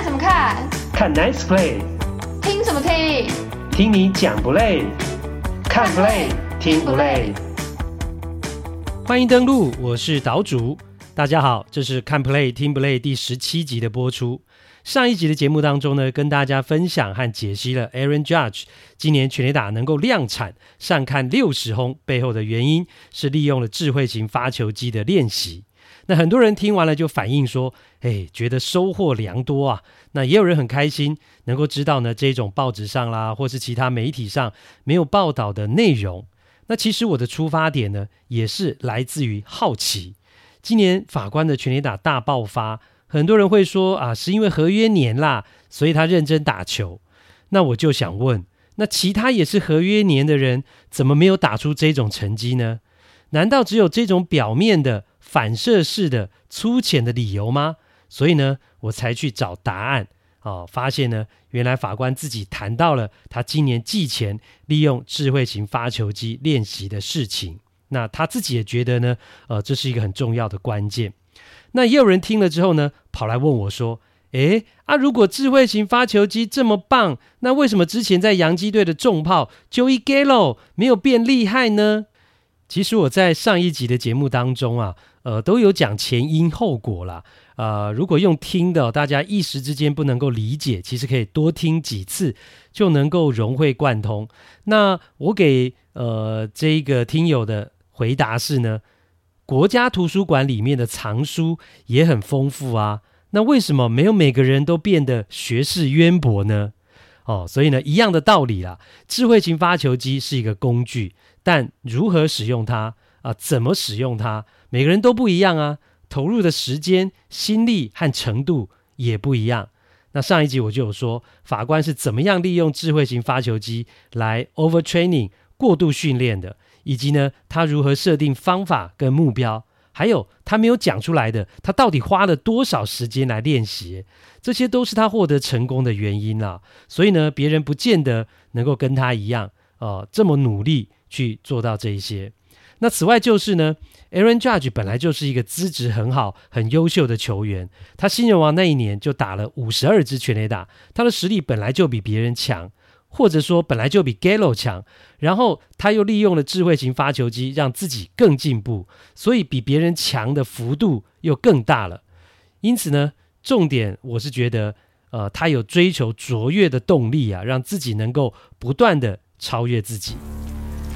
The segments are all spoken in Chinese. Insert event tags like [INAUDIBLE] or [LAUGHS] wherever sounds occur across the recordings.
看什么看？看 Nice Play。听什么听？听你讲不累？看 Play 听不累？欢迎登录，我是岛主。大家好，这是看 Play 听不累第十七集的播出。上一集的节目当中呢，跟大家分享和解析了 Aaron Judge 今年全垒打能够量产上看六十轰背后的原因，是利用了智慧型发球机的练习。那很多人听完了就反映说，哎，觉得收获良多啊。那也有人很开心，能够知道呢这种报纸上啦，或是其他媒体上没有报道的内容。那其实我的出发点呢，也是来自于好奇。今年法官的全垒打大爆发。很多人会说啊，是因为合约年啦，所以他认真打球。那我就想问，那其他也是合约年的人，怎么没有打出这种成绩呢？难道只有这种表面的反射式的粗浅的理由吗？所以呢，我才去找答案。哦，发现呢，原来法官自己谈到了他今年季前利用智慧型发球机练习的事情。那他自己也觉得呢，呃，这是一个很重要的关键。那也有人听了之后呢，跑来问我说：“诶，啊，如果智慧型发球机这么棒，那为什么之前在洋基队的重炮 Joey Gallo 没有变厉害呢？”其实我在上一集的节目当中啊，呃，都有讲前因后果啦。呃，如果用听的，大家一时之间不能够理解，其实可以多听几次，就能够融会贯通。那我给呃这个听友的回答是呢，国家图书馆里面的藏书也很丰富啊，那为什么没有每个人都变得学识渊博呢？哦，所以呢，一样的道理啦。智慧型发球机是一个工具，但如何使用它啊、怎么使用它，每个人都不一样啊，投入的时间、心力和程度也不一样。那上一集我就有说，法官是怎么样利用智慧型发球机来 overtraining 过度训练的。以及呢，他如何设定方法跟目标，还有他没有讲出来的，他到底花了多少时间来练习，这些都是他获得成功的原因啦。所以呢，别人不见得能够跟他一样，呃，这么努力去做到这一些。那此外就是呢，Aaron Judge 本来就是一个资质很好、很优秀的球员，他新人王那一年就打了五十二支全垒打，他的实力本来就比别人强。或者说本来就比 Gallo 强，然后他又利用了智慧型发球机，让自己更进步，所以比别人强的幅度又更大了。因此呢，重点我是觉得，呃，他有追求卓越的动力啊，让自己能够不断的超越自己。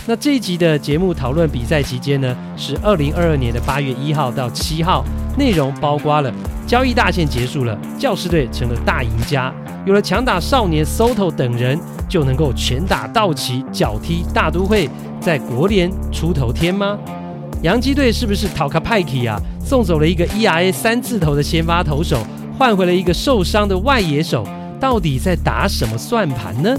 那这一集的节目讨论比赛期间呢，是二零二二年的八月一号到七号，内容包括了交易大限结束了，教士队成了大赢家，有了强打少年 Soto 等人。就能够拳打道奇，脚踢大都会，在国联出头天吗？洋基队是不是讨个派气啊？送走了一个 ERA 三字头的先发投手，换回了一个受伤的外野手，到底在打什么算盘呢？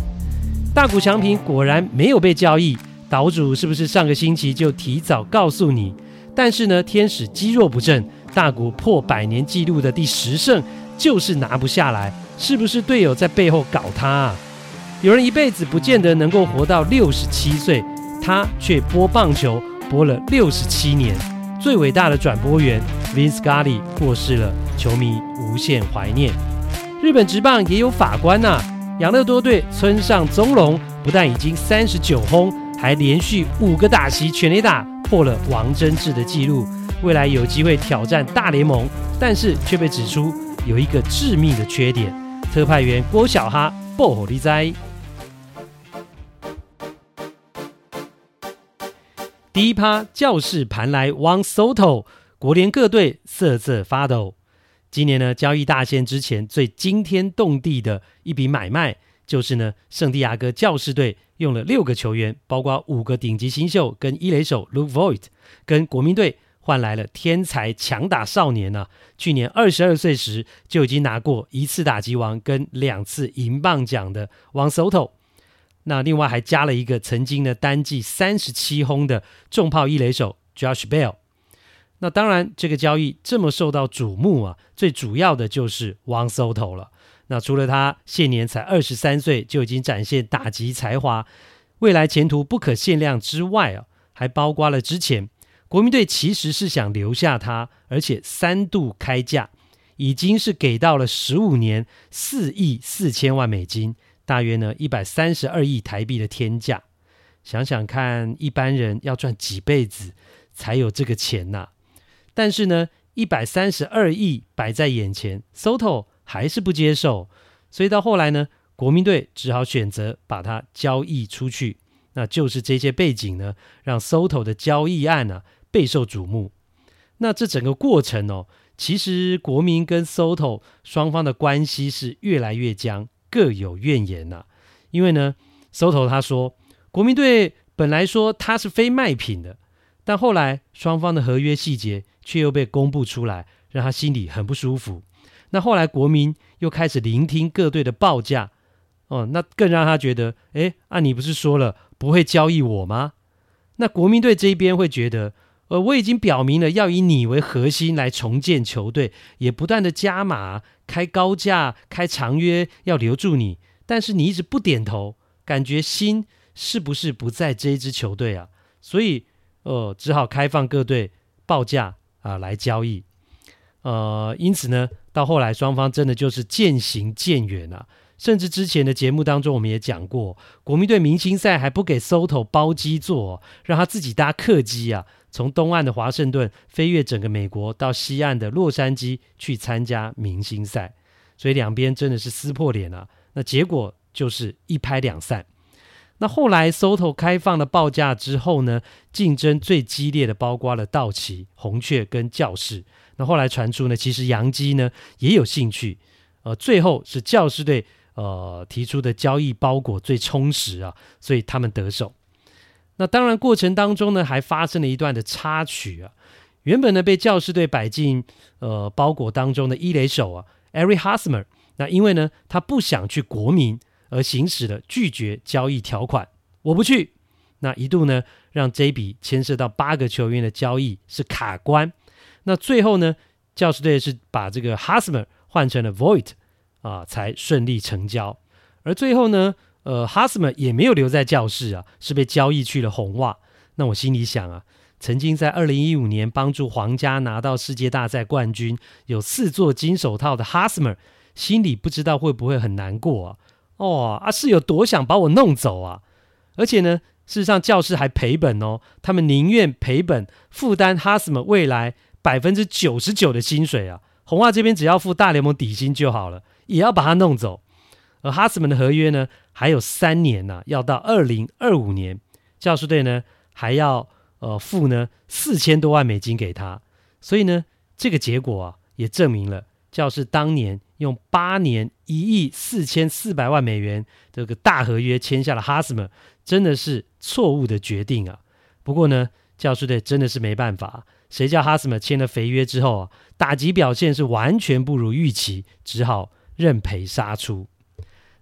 大谷翔平果然没有被交易，岛主是不是上个星期就提早告诉你？但是呢，天使肌弱不振，大谷破百年纪录的第十胜就是拿不下来，是不是队友在背后搞他啊？有人一辈子不见得能够活到六十七岁，他却播棒球播了六十七年。最伟大的转播员 Vin Scully 过世了，球迷无限怀念。日本职棒也有法官呐、啊，养乐多队村上宗隆不但已经三十九轰，还连续五个打席全垒打，破了王贞治的纪录。未来有机会挑战大联盟，但是却被指出有一个致命的缺点。特派员郭小哈。报虎利哉！第一趴教室盘来 Juan Soto，国联各队瑟瑟发抖。今年呢，交易大限之前最惊天动地的一笔买卖，就是呢，圣地亚哥教士队用了六个球员，包括五个顶级新秀跟一垒手 Luke Voit，跟国民队。换来了天才强打少年呢、啊，去年二十二岁时就已经拿过一次打击王跟两次银棒奖的 Juan Soto。那另外还加了一个曾经的单季三十七轰的重炮一垒手 Josh Bell。那当然，这个交易这么受到瞩目啊，最主要的就是 Juan Soto 了。那除了他现年才二十三岁就已经展现打击才华，未来前途不可限量之外啊，还包括了之前。国民队其实是想留下他，而且三度开价，已经是给到了十五年四亿四千万美金，大约呢一百三十二亿台币的天价。想想看，一般人要赚几辈子才有这个钱呐、但是呢，一百三十二亿摆在眼前，Soto 还是不接受，所以到后来呢，国民队只好选择把它交易出去。那就是这些背景呢，让 Soto 的交易案呢、备受瞩目。那这整个过程哦，其实国民跟 Soto 双方的关系是越来越僵，各有怨言呐、因为呢，Soto 他说，国民队本来说他是非卖品的，但后来双方的合约细节却又被公布出来，让他心里很不舒服。那后来国民又开始聆听各队的报价，哦，那更让他觉得，哎，啊，你不是说了不会交易我吗？那国民队这一边会觉得。呃，我已经表明了要以你为核心来重建球队，也不断的加码、开高价、开长约，要留住你。但是你一直不点头，感觉心是不是不在这一支球队啊？所以，呃，只好开放各队报价啊、来交易。呃，因此呢，到后来双方真的就是渐行渐远了、啊。甚至之前的节目当中，我们也讲过，国民队明星赛还不给 Soto 包机座，让他自己搭客机啊。从东岸的华盛顿飞越整个美国，到西岸的洛杉矶去参加明星赛，所以两边真的是撕破脸了。那结果就是一拍两散。那后来 Soto 开放了报价之后呢，竞争最激烈的包括了道奇、红雀跟教士。那后来传出呢，其实杨基呢也有兴趣。呃，最后是教士队呃提出的交易包裹最充实啊，所以他们得手。那当然，过程当中呢，还发生了一段的插曲啊。原本呢，被教士队摆进呃包裹当中的一垒手啊，Eric Hosmer，那因为呢，他不想去国民，而行使了拒绝交易条款，我不去。那一度呢，让这笔牵涉到八个球员的交易是卡关。那最后呢，教士队是把这个 Hosmer 换成了 Voit 啊，才顺利成交。而最后呢，呃，哈斯曼也没有留在教室啊，是被交易去了红袜。那我心里想啊，曾经在二零一五年帮助皇家拿到世界大赛冠军，有四座金手套的哈斯曼，心里不知道会不会很难过啊？哦，啊，是有多想把我弄走啊？而且呢，事实上教士还赔本哦，他们宁愿赔本，负担哈斯曼未来百分之九十九的薪水啊。红袜这边只要付大联盟底薪就好了，也要把他弄走。而哈斯曼的合约呢，还有三年呢、要到二零二五年。教士队呢，还要呃付呢四千多万美金给他。所以呢，这个结果啊，也证明了教士当年用八年一亿四千四百万美元这个大合约签下了哈斯曼，真的是错误的决定啊。不过呢，教士队真的是没办法，谁叫哈斯曼签了肥约之后啊，打击表现是完全不如预期，只好认赔杀出。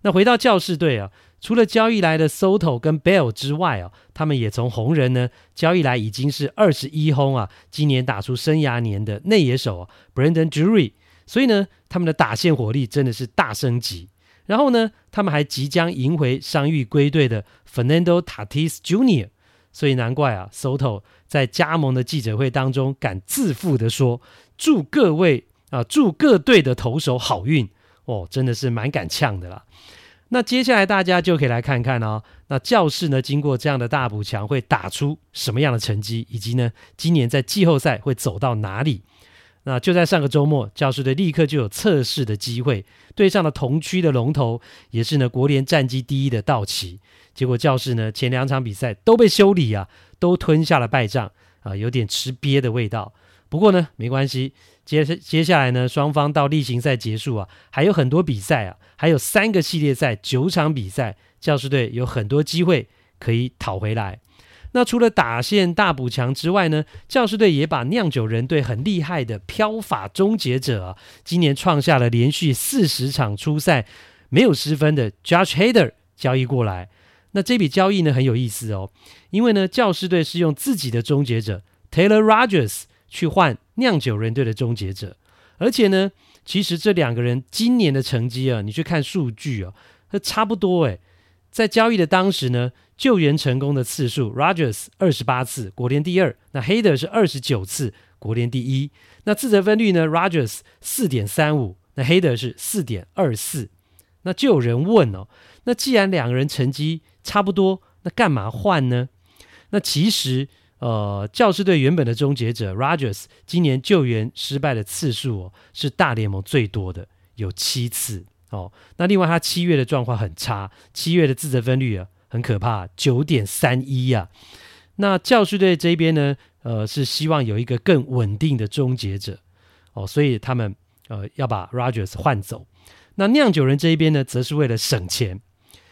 那回到教士队啊，除了交易来的 Soto 跟 Bell 之外啊，他们也从红人呢交易来已经是二十一轰啊，今年打出生涯年的内野手啊，Brandon Drury，所以呢，他们的打线火力真的是大升级。然后呢，他们还即将迎回伤愈归队的 Fernando Tatis Jr.，所以难怪啊，Soto 在加盟的记者会当中敢自负的说：“祝各位啊，祝各队的投手好运。”哦，真的是蛮敢呛的啦。那接下来大家就可以来看看哦，那教室呢，经过这样的大补强，会打出什么样的成绩，以及呢，今年在季后赛会走到哪里？那就在上个周末，教师队立刻就有测试的机会，对上了同区的龙头，也是呢国联战绩第一的道奇。结果教室呢前两场比赛都被修理啊，都吞下了败仗啊，有点吃瘪的味道。不过呢，没关系。接接下来呢，双方到例行赛结束啊，还有很多比赛啊，还有三个系列赛，九场比赛，教师队有很多机会可以讨回来。那除了打线大补强之外呢，教士队也把酿酒人队很厉害的飘法终结者啊，今年创下了连续四十场出赛没有失分的 Judge Hader 交易过来。那这笔交易呢很有意思哦，因为呢教士队是用自己的终结者 Taylor Rogers。去换酿酒人队的终结者，而且呢，其实这两个人今年的成绩啊，你去看数据啊，它差不多诶。在交易的当时呢，救援成功的次数，Rogers 二十八次，国联第二；那 Hader 是二十九次，国联第一。那自责分率呢？Rogers 四点三五，那 Hader 是四点二四。那就有人问哦，那既然两个人成绩差不多，那干嘛换呢？那其实，呃，教士队原本的终结者 Rogers 今年救援失败的次数哦，是大联盟最多的，有七次哦。那另外他七月的状况很差，七月的自责分率啊很可怕，九点三一呀。那教士队这边呢，呃，是希望有一个更稳定的终结者哦，所以他们呃要把 Rogers 换走。那酿酒人这一边呢，则是为了省钱，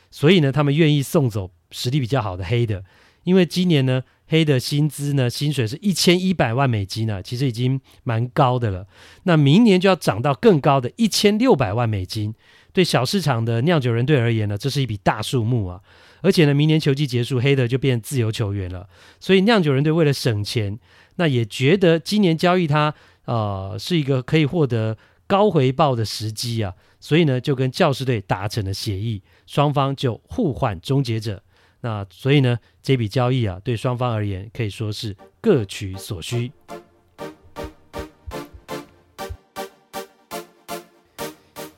所以呢，他们愿意送走实力比较好的黑的，因为今年呢，黑的薪资呢，薪水是一千一百万美金呢，其实已经蛮高的了。那明年就要涨到更高的一千六百万美金，对小市场的酿酒人队而言呢，这是一笔大数目啊。而且呢，明年球季结束，黑的就变自由球员了，所以酿酒人队为了省钱，那也觉得今年交易他，呃，是一个可以获得。高回报的时机啊，所以呢，就跟教士队达成了协议，双方就互换终结者。那所以呢，这笔交易啊，对双方而言可以说是各取所需。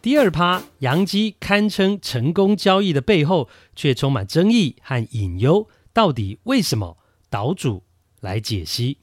第二趴，洋基堪称成功交易的背后，却充满争议和隐忧，到底为什么？岛主来解析。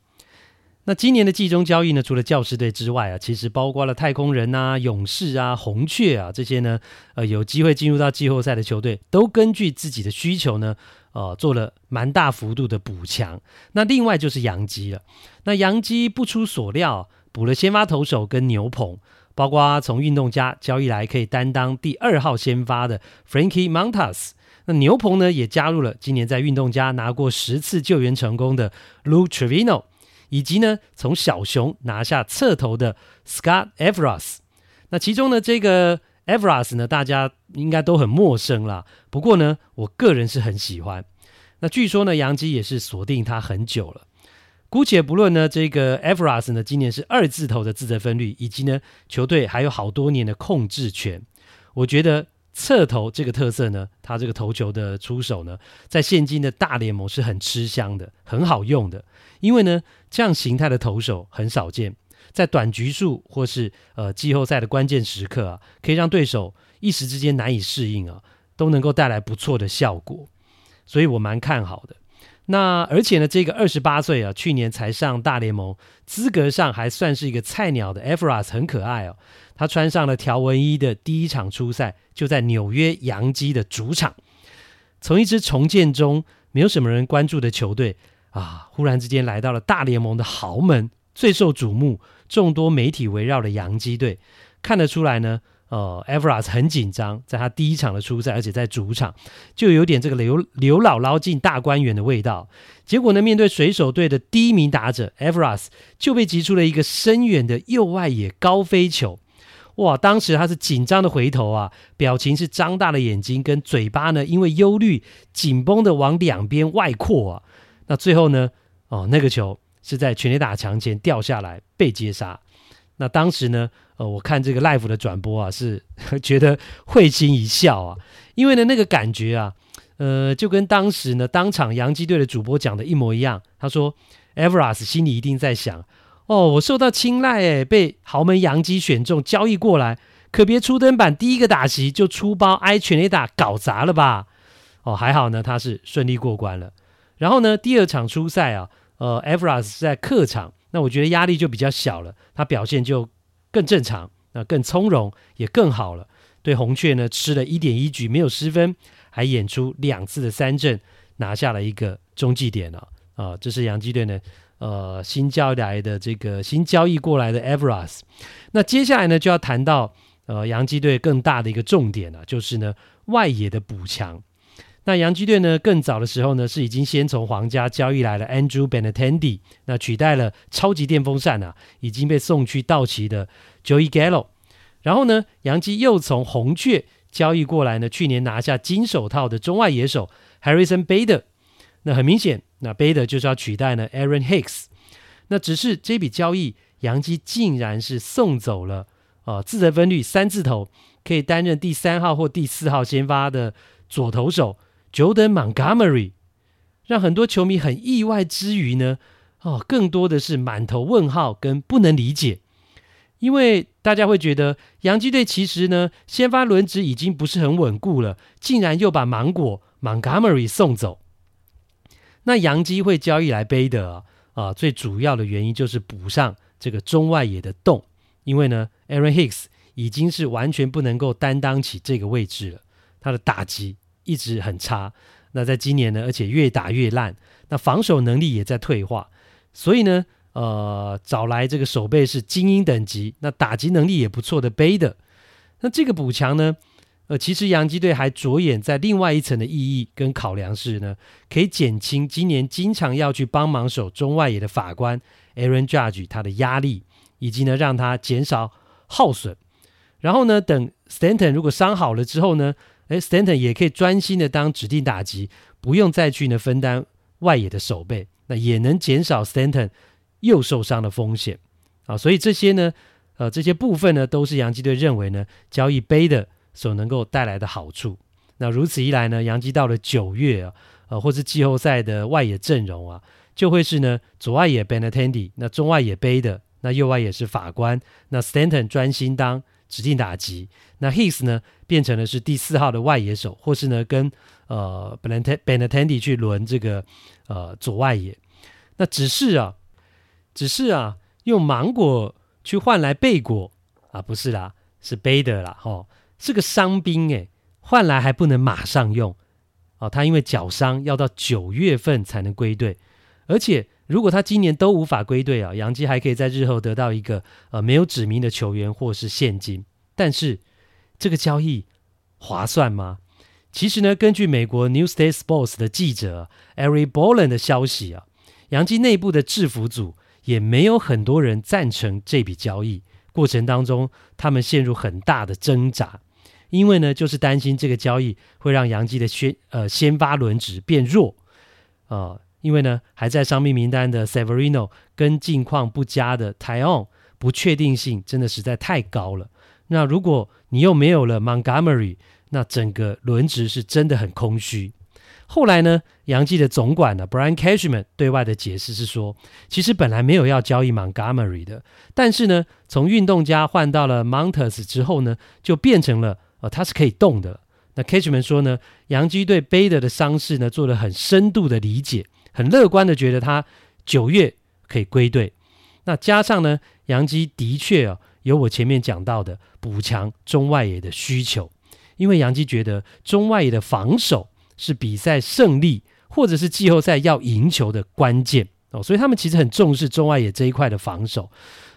那今年的季中交易呢，除了教士队之外啊，其实包括了太空人啊、勇士啊、红雀啊这些呢，呃，有机会进入到季后赛的球队，都根据自己的需求呢，呃，做了蛮大幅度的补强。那另外就是洋基了。那洋基不出所料，补了先发投手跟牛棚，包括从运动家交易来可以担当第二号先发的 Frankie Montas。那牛棚呢，也加入了今年在运动家拿过十次救援成功的 Lou Trevino。以及呢，从小熊拿下侧头的 Scott Evras，那其中呢，这个 Evras 呢，大家应该都很陌生啦。不过呢，我个人是很喜欢。那据说呢，洋基也是锁定他很久了。姑且不论呢，这个 Evras 呢，今年是二字头的自责分率，以及呢，球队还有好多年的控制权。我觉得侧投这个特色呢，他这个投球的出手呢，在现今的大联盟是很吃香的，很好用的。因为呢，这样形态的投手很少见，在短局数或是呃季后赛的关键时刻啊，可以让对手一时之间难以适应啊，都能够带来不错的效果，所以我蛮看好的。那而且呢，这个二十八岁啊，去年才上大联盟，资格上还算是一个菜鸟的 Evras 很可爱哦。他穿上了条纹衣的第一场出赛，就在纽约洋基的主场，从一支重建中没有什么人关注的球队。啊！忽然之间来到了大联盟的豪门，最受瞩目、众多媒体围绕的洋基队，看得出来呢。呃，Evras 很紧张，在他第一场的出赛，而且在主场，就有点这个刘刘姥姥进大观园的味道。结果呢，面对水手队的第一名打者，Everas 就被击出了一个深远的右外野高飞球。哇！当时他是紧张的回头啊，表情是张大了眼睛，跟嘴巴呢，因为忧虑紧绷的往两边外扩啊。那最后呢？哦，那个球是在全垒打墙前掉下来被接杀。那当时呢？呃，我看这个 live 的转播啊，是 [LAUGHS] 觉得会心一笑啊，因为呢，那个感觉啊，呃，就跟当时呢，当场洋基队的主播讲的一模一样。他说 e v e r a s 心里一定在想：哦，我受到青睐，诶，被豪门洋基选中交易过来，可别初登板第一个打席就出包挨全垒打搞砸了吧？哦，还好呢，他是顺利过关了。然后呢，第二场初赛啊，呃，Evras 是在客场，那我觉得压力就比较小了，他表现就更正常，那更从容，也更好了。对红雀呢，吃了一点一局没有失分，还演出两次的三振，拿下了一个中继点了啊，啊，这是洋基队呢，呃，新交来的这个新交易过来的 Everas。那接下来呢，就要谈到呃，洋基队更大的一个重点了，就是呢，外野的补强。那洋基队呢，更早的时候呢，是已经先从皇家交易来了 Andrew Benintendi，那取代了超级电风扇啊，已经被送去道奇的 Joey Gallo。然后呢，洋基又从红雀交易过来呢，去年拿下金手套的中外野手 Harrison Bader。那很明显，那 Bader 就是要取代呢 Aaron Hicks。那只是这笔交易，洋基竟然是送走了呃自责分率三字头，可以担任第三号或第四号先发的左投手。Jordan Montgomery 让很多球迷很意外之余呢，哦，更多的是满头问号跟不能理解，因为大家会觉得洋基队其实呢，先发轮值已经不是很稳固了，竟然又把芒果 Montgomery 送走。那洋基会交易来背的啊，啊，最主要的原因就是补上这个中外野的洞，因为呢，Aaron Hicks 已经是完全不能够担当起这个位置了，他的打击一直很差。那在今年呢，而且越打越烂，那防守能力也在退化，所以呢，呃，找来这个守备是精英等级，那打击能力也不错的贝德，那这个补强呢，呃，其实洋基队还着眼在另外一层的意义跟考量是呢，可以减轻今年经常要去帮忙守中外野的法官 Aaron Judge 他的压力，以及呢，让他减少耗损，然后呢，等 Stanton 如果伤好了之后呢，诶，Stanton 也可以专心的当指定打击，不用再去呢分担外野的守备，那也能减少 Stanton 又受伤的风险啊。所以这些呢，呃，这些部分呢，都是洋基队认为呢交易 Bader 所能够带来的好处。那如此一来呢，洋基到了九月啊，呃，或是季后赛的外野阵容啊，就会是呢左外野 benitendi 那中外野 Bader，那右外野是法官，那 Stanton 专心当。指定打击，那 his 呢变成了是第四号的外野手，或是呢跟呃 Benintendi 去轮这个呃左外野。那只是啊，只是啊，用芒果去换来贝果啊，不是啦，是 Bader 啦，吼、哦，是个伤兵诶，换来还不能马上用哦，他因为脚伤要到九月份才能归队，而且。如果他今年都无法归队啊，杨基还可以在日后得到一个呃没有指名的球员或是现金。但是这个交易划算吗？其实呢，根据美国 New State Sports 的记者 Eric Boland 的消息啊，杨基内部的制服组也没有很多人赞成这笔交易。过程当中，他们陷入很大的挣扎，因为呢，就是担心这个交易会让杨基的先呃先发轮值变弱啊。因为呢，还在伤病名单的 Severino 跟近况不佳的 Tion，不确定性真的实在太高了。那如果你又没有了 Montgomery，那整个轮值是真的很空虚。后来呢，洋基的总管呢 Brian Cashman 对外的解释是说，其实本来没有要交易 Montgomery 的，但是呢，从运动家换到了 Montas 之后呢，就变成了呃，他是可以动的。那 Cashman 说呢，洋基对 Bader 的伤势呢做了很深度的理解。很乐观的觉得他九月可以归队，那加上呢，杨基的确啊有我前面讲到的补强中外野的需求，因为杨基觉得中外野的防守是比赛胜利或者是季后赛要赢球的关键哦，所以他们其实很重视中外野这一块的防守，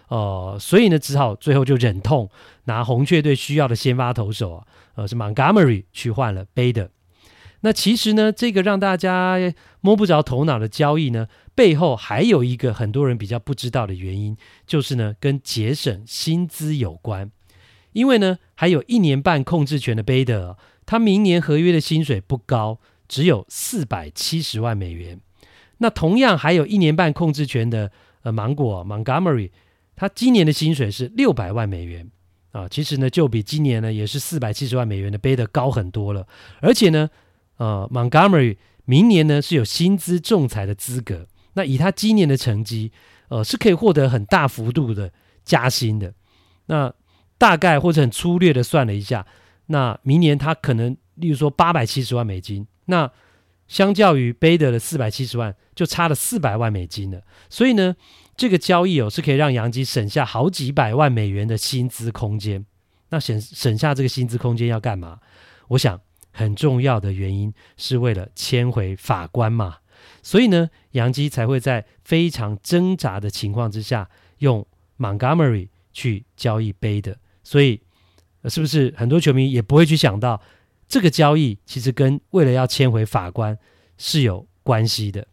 呃，所以呢，只好最后就忍痛拿红雀队需要的先发投手啊，呃，是 Montgomery 去换了 Bader。那其实呢，这个让大家摸不着头脑的交易呢，背后还有一个很多人比较不知道的原因，就是呢，跟节省薪资有关。因为呢，还有一年半控制权的贝德，他明年合约的薪水不高，只有四百七十万美元。那同样还有一年半控制权的呃芒果 Montgomery，他今年的薪水是六百万美元啊，其实呢，就比今年呢也是四百七十万美元的贝德高很多了，而且呢。呃，Montgomery 明年呢是有薪资仲裁的资格。那以他今年的成绩，呃，是可以获得很大幅度的加薪的。那大概或者很粗略的算了一下，那明年他可能，例如说八百七十万美金，那相较于 Bader 的四百七十万，就差了四百万美金了。所以呢，这个交易哦是可以让杨基省下好几百万美元的薪资空间。那省省下这个薪资空间要干嘛？我想。很重要的原因是为了签回法官嘛，所以呢，杨基才会在非常挣扎的情况之下用 Montgomery 去交易杯的所以是不是很多球迷也不会去想到这个交易其实跟为了要签回法官是有关系的？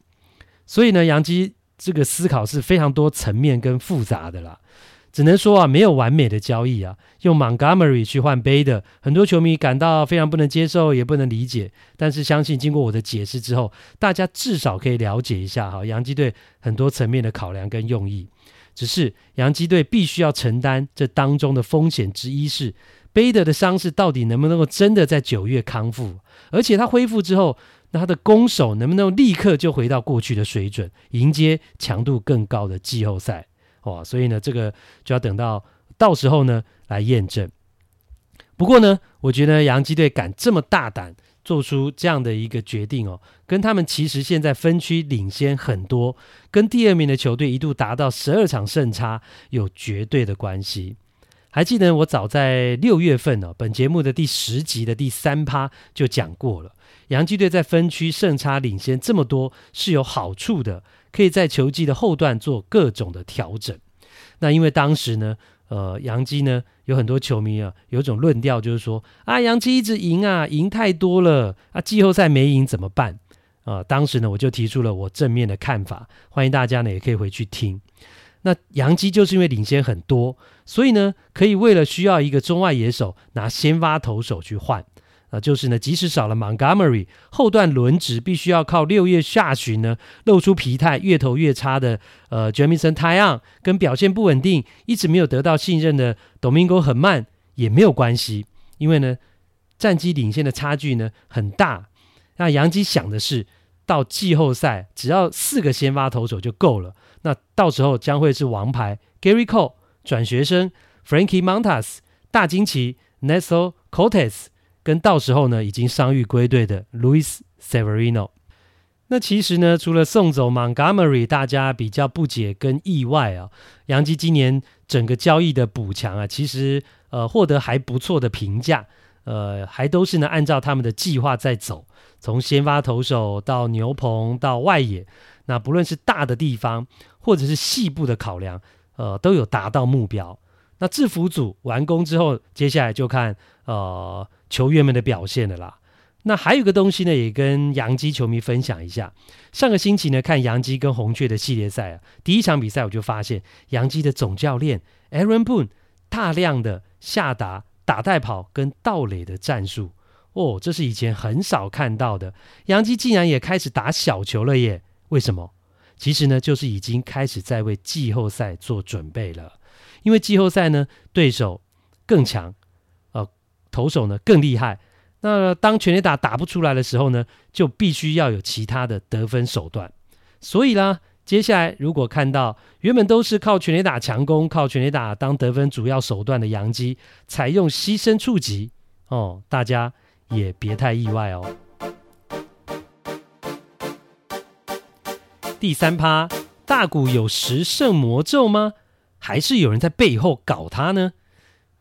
所以呢，杨基这个思考是非常多层面跟复杂的啦。只能说啊，没有完美的交易啊。用 Montgomery 去换 Bader，很多球迷感到非常不能接受，也不能理解。但是相信经过我的解释之后，大家至少可以了解一下哈，洋基队很多层面的考量跟用意。只是洋基队必须要承担这当中的风险之一是，Bader 的伤势到底能不能够真的在九月康复？而且他恢复之后，那他的攻守能不能立刻就回到过去的水准，迎接强度更高的季后赛？哇，所以呢，这个就要等到到时候呢来验证。不过呢，我觉得洋基队敢这么大胆做出这样的一个决定哦，跟他们其实现在分区领先很多，跟第二名的球队一度达到十二场胜差有绝对的关系。还记得我早在六月份哦，本节目的第十集的第三趴就讲过了，洋基队在分区胜差领先这么多是有好处的，可以在球季的后段做各种的调整。那因为当时呢，呃，洋基呢有很多球迷啊，有一种论调就是说啊，洋基一直赢啊，赢太多了啊，季后赛没赢怎么办？啊、当时呢我就提出了我正面的看法，欢迎大家呢也可以回去听。那洋基就是因为领先很多，所以呢，可以为了需要一个中外野手，拿先发投手去换。啊，就是呢，即使少了 Montgomery，后段轮值必须要靠六月下旬呢露出疲态、越投越差的呃 Jamison Taillon，跟表现不稳定、一直没有得到信任的 Domingo 很慢也没有关系，因为呢，战绩领先的差距呢很大。那洋基想的是，到季后赛只要四个先发投手就够了。那到时候将会是王牌 Gary Cole 转学生 Frankie Montas 大惊奇 Nestor Cortes 跟到时候呢已经伤愈归队的 Louis Severino。那其实呢，除了送走 Montgomery，大家比较不解跟意外啊，洋基今年整个交易的补强啊，其实呃获得还不错的评价，呃还都是呢按照他们的计划在走，从先发投手到牛棚到外野。那不论是大的地方，或者是细部的考量，呃，都有达到目标。那制服组完工之后，接下来就看呃球员们的表现了啦。那还有个东西呢，也跟洋基球迷分享一下。上个星期呢，看洋基跟红雀的系列赛啊，第一场比赛我就发现，洋基的总教练 Aaron Boone 大量的下达打带跑跟盗垒的战术哦，这是以前很少看到的。洋基竟然也开始打小球了耶！为什么？其实呢，就是已经开始在为季后赛做准备了。因为季后赛呢，对手更强，投手呢更厉害。那当全垒打打不出来的时候呢，就必须要有其他的得分手段。所以啦，接下来如果看到原本都是靠全垒打强攻、靠全垒打当得分主要手段的洋基，采用牺牲触击，哦，大家也别太意外哦。第三趴，大谷有十胜魔咒吗？还是有人在背后搞他呢？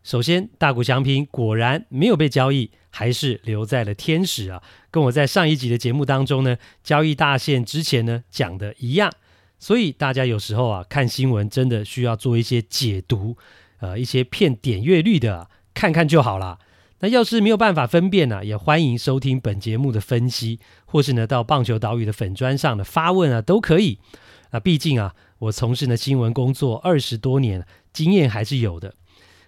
首先，大谷祥平果然没有被交易，还是留在了天使啊，跟我在上一集的节目当中呢，交易大限之前呢讲的一样。所以大家有时候啊看新闻真的需要做一些解读，呃，一些骗点阅率的，看看就好了。那要是没有办法分辨呢、也欢迎收听本节目的分析，或是呢到棒球岛屿的粉砖上的发问啊，都可以。那毕竟啊，我从事呢新闻工作二十多年，经验还是有的。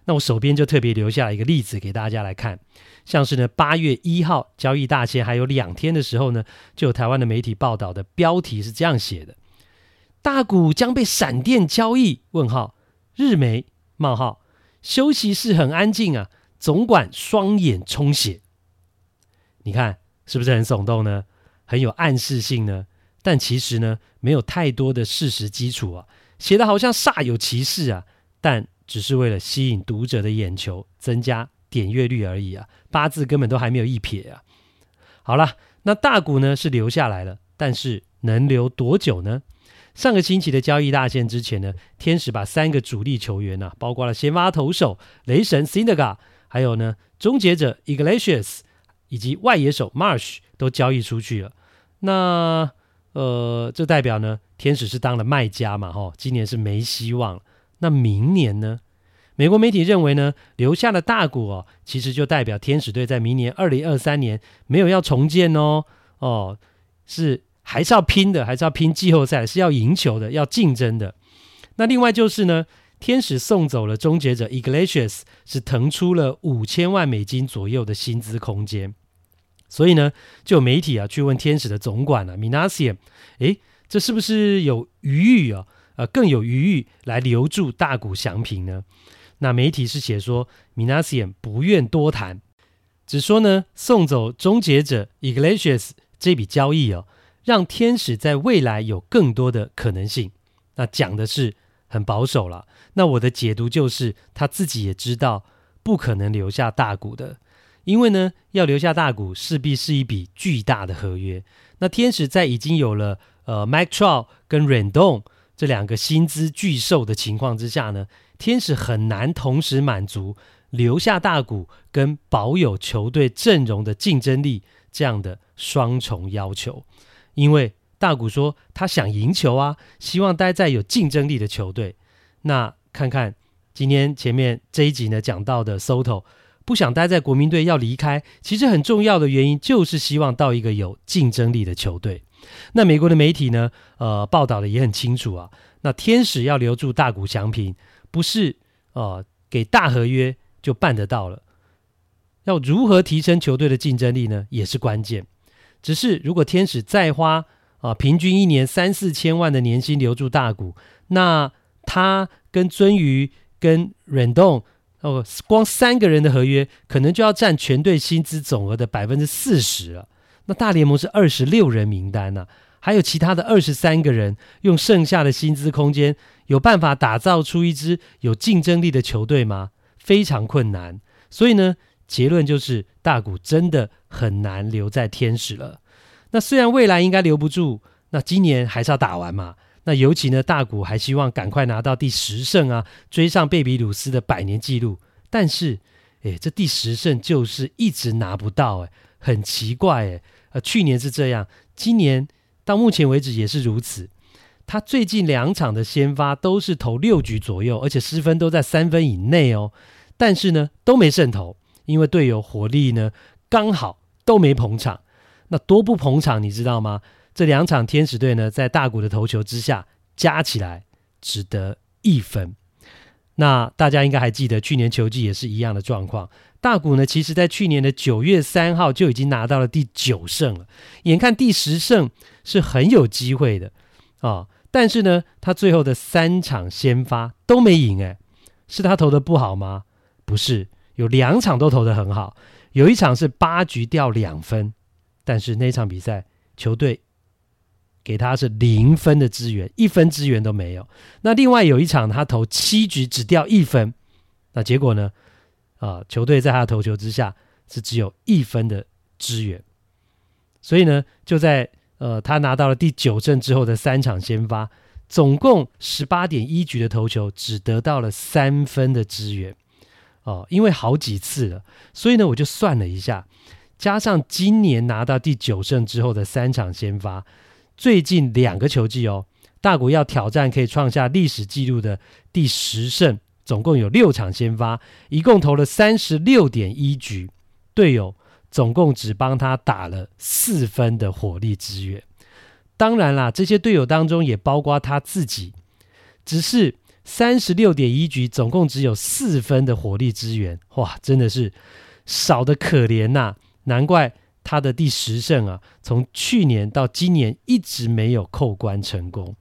那我手边就特别留下一个例子给大家来看，像是呢八月一号交易大限还有两天的时候呢，就有台湾的媒体报道的标题是这样写的：大股将被闪电交易？问号日媒冒号休息室很安静啊。总管双眼充血，你看是不是很耸动呢？很有暗示性呢？但其实呢，没有太多的事实基础啊，写得好像煞有其事啊，但只是为了吸引读者的眼球，增加点阅率而已啊，八字根本都还没有一撇啊。好了，那大谷呢是留下来了，但是能留多久呢？上个星期的交易大限之前呢，天使把三个主力球员啊，包括了先发投手雷神 s i n d e g a 还有呢，终结者 Iglesias 以及外野手 Marsh 都交易出去了。那呃，这代表呢，天使是当了卖家嘛，吼，今年是没希望。那明年呢？美国媒体认为呢，留下了大谷哦，其实就代表天使队在明年二零二三年没有要重建哦，哦，是还是要拼的，还是要拼季后赛，是要赢球的，要竞争的。那另外就是呢。天使送走了终结者 Iglesias，是腾出了五千万美金左右的薪资空间，所以呢，就有媒体啊去问天使的总管啊 Minasian，诶，这是不是有余裕啊？呃，更有余裕来留住大谷翔平呢？那媒体是写说 Minasian 不愿多谈，只说呢送走终结者 Iglesias 这笔交易哦，让天使在未来有更多的可能性。那讲的是很保守了。那我的解读就是，他自己也知道不可能留下大谷的，因为呢，要留下大谷势必是一笔巨大的合约。那天使在已经有了呃 Mike Trout 跟 Randon 这两个薪资巨兽的情况之下呢，天使很难同时满足留下大谷跟保有球队阵容的竞争力这样的双重要求，因为大谷说他想赢球啊，希望待在有竞争力的球队。那看看今天前面这一集呢讲到的 Soto 不想待在国民队要离开，其实很重要的原因就是希望到一个有竞争力的球队。那美国的媒体呢，呃，报道的也很清楚啊。那天使要留住大谷翔平，不是呃给大合约就办得到了。要如何提升球队的竞争力呢？也是关键。只是如果天使再花啊、呃、平均一年三四千万的年薪留住大谷，那他跟尊鱼跟忍动哦，光三个人的合约可能就要占全队薪资总额的百分之四十了。那大联盟是二十六人名单呢、还有其他的二十三个人，用剩下的薪资空间，有办法打造出一支有竞争力的球队吗？非常困难。所以呢，结论就是大谷真的很难留在天使了。那虽然未来应该留不住，那今年还是要打完嘛。那尤其呢，大谷还希望赶快拿到第十胜啊，追上贝比鲁斯的百年纪录。但是，诶，这第十胜就是一直拿不到，诶。很奇怪诶，呃，去年是这样，今年到目前为止也是如此。他最近两场的先发都是投六局左右，而且失分都在三分以内哦。但是呢，都没胜投，因为队友火力呢刚好都没捧场。那多不捧场，你知道吗？这两场天使队呢，在大谷的投球之下，加起来只得一分。那大家应该还记得，去年球季也是一样的状况。大谷呢，其实在去年的九月三号就已经拿到了第九胜了，眼看第十胜是很有机会的啊、但是呢，他最后的三场先发都没赢，诶，是他投的不好吗？不是，有两场都投的很好，有一场是八局掉两分，但是那场比赛球队给他是零分的支援，一分支援都没有。那另外有一场他投七局只掉一分，那结果呢？啊，球队在他的投球之下是只有一分的支援，所以呢，就在呃他拿到了第九胜之后的三场先发，总共十八点一局的投球，只得到了三分的支援。哦，因为好几次了，所以呢，我就算了一下，加上今年拿到第九胜之后的三场先发，最近两个球季哦，大谷要挑战可以创下历史纪录的第十胜。总共有六场先发，一共投了三十六点一局，队友总共只帮他打了四分的火力支援。当然啦，这些队友当中也包括他自己，只是三十六点一局总共只有四分的火力支援，哇，真的是少得可怜呐、难怪他的第十胜啊，从去年到今年一直没有扣关成功。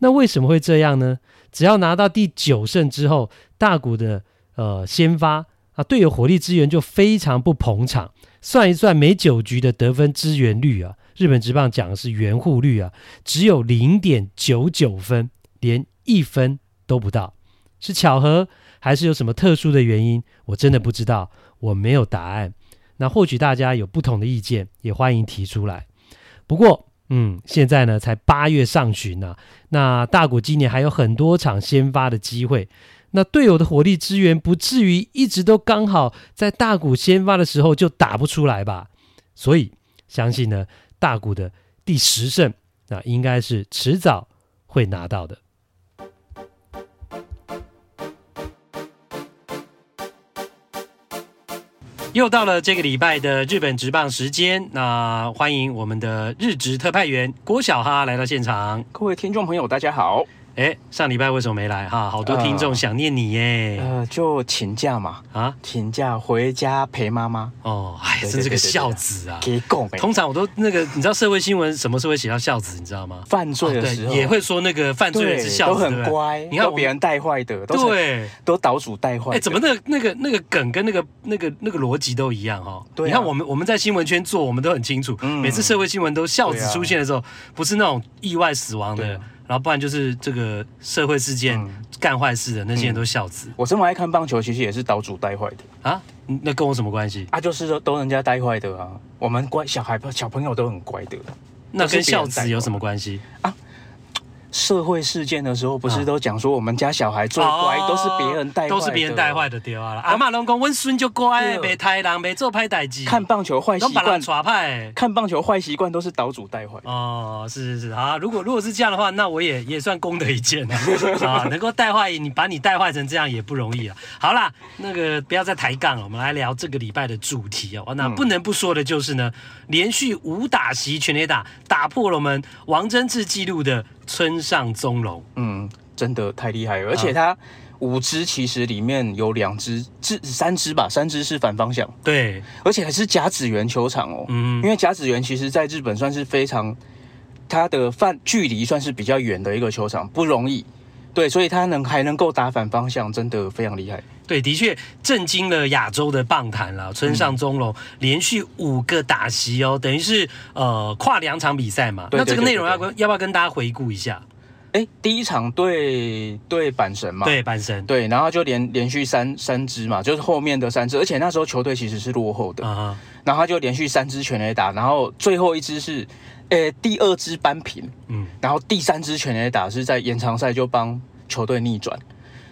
那为什么会这样呢？只要拿到第九胜之后，大谷的呃先发啊，队友火力支援就非常不捧场。算一算，每九局的得分支援率啊，日本职棒讲的是援护率啊，只有零点九九分，连一分都不到。是巧合还是有什么特殊的原因？我真的不知道，我没有答案。那或许大家有不同的意见，也欢迎提出来。不过，嗯，现在呢才八月上旬呢、那大谷今年还有很多场先发的机会，那队友的火力支援不至于一直都刚好在大谷先发的时候就打不出来吧？所以相信呢，大谷的第十胜啊应该是迟早会拿到的。又到了这个礼拜的日本直棒时间，那欢迎我们的日职特派员郭小哈来到现场。各位听众朋友，大家好。哎，上礼拜为什么没来哈？好多听众想念你耶。呃，就请假嘛，啊，请假回家陪妈妈。哦，哎，真是个孝子啊！给供。通常我都那个，你知道社会新闻什么时候会写到孝子？你知道吗？犯罪的时候也会说那个犯罪人是孝子，都很乖。你看别人带坏的，对，都岛主带坏。哎，怎么那个那个那个梗跟那个那个那个逻辑都一样哈？你看我们我们在新闻圈做，我们都很清楚。每次社会新闻都孝子出现的时候，不是那种意外死亡的。然后不然就是这个社会事件干坏事的那些人都孝子。我这么爱看棒球，其实也是岛主带坏的啊？那跟我什么关系？啊，就是说都人家带坏的啊。我们乖小孩小朋友都很乖的，那跟孝子有什么关系啊？社会事件的时候，不是都讲说我们家小孩最乖，都是别人带都是别人带坏的，对啊。阿妈拢讲，温孙就乖，没太狼，没做歹代志。看棒球坏习惯，看棒球坏习惯都是岛主带坏。哦，是是是，好，如果如果是这样的话，那我也也算功德一件啊。[LAUGHS] 啊，能够带坏你，把你带坏成这样也不容易啊。好啦，那个不要再抬杠了，我们来聊这个礼拜的主题哦。那不能不说的就是呢，连续五打席全垒打，打破了我们王贞治纪录的。村上宗隆，嗯，真的太厉害了，而且他五支其实里面有两支，至三支吧，三支是反方向，对，而且还是甲子园球场哦，嗯，因为甲子园其实在日本算是非常，它的范距离算是比较远的一个球场，不容易，对，所以他能还能够打反方向，真的非常厉害。对，的确震惊了亚洲的棒坛了。村上宗隆连续五个打席哦，等于是呃跨两场比赛嘛。那这个内容要跟要不要跟大家回顾一下？哎，第一场对对阪神嘛，对阪神，对，然后就连连续三三支嘛，就是后面的三支，而且那时候球队其实是落后的，uh huh. 然后他就连续三支全垒打，然后最后一支是，呃，第二支扳平，嗯，然后第三支全垒打是在延长赛就帮球队逆转。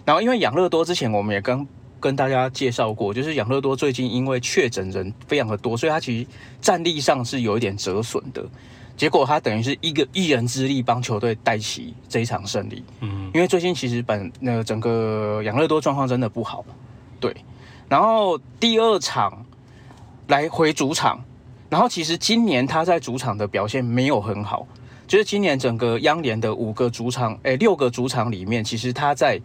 然后，因为养乐多之前我们也跟跟大家介绍过，就是养乐多最近因为确诊人非常的多，所以他其实战力上是有一点折损的。结果他等于是一个一人之力帮球队带起这一场胜利。嗯，因为最近其实本那个整个养乐多状况真的不好。对，然后第二场来回主场，然后其实今年他在主场的表现没有很好，就是今年整个央联的五个主场，哎，六个主场里面，其实他在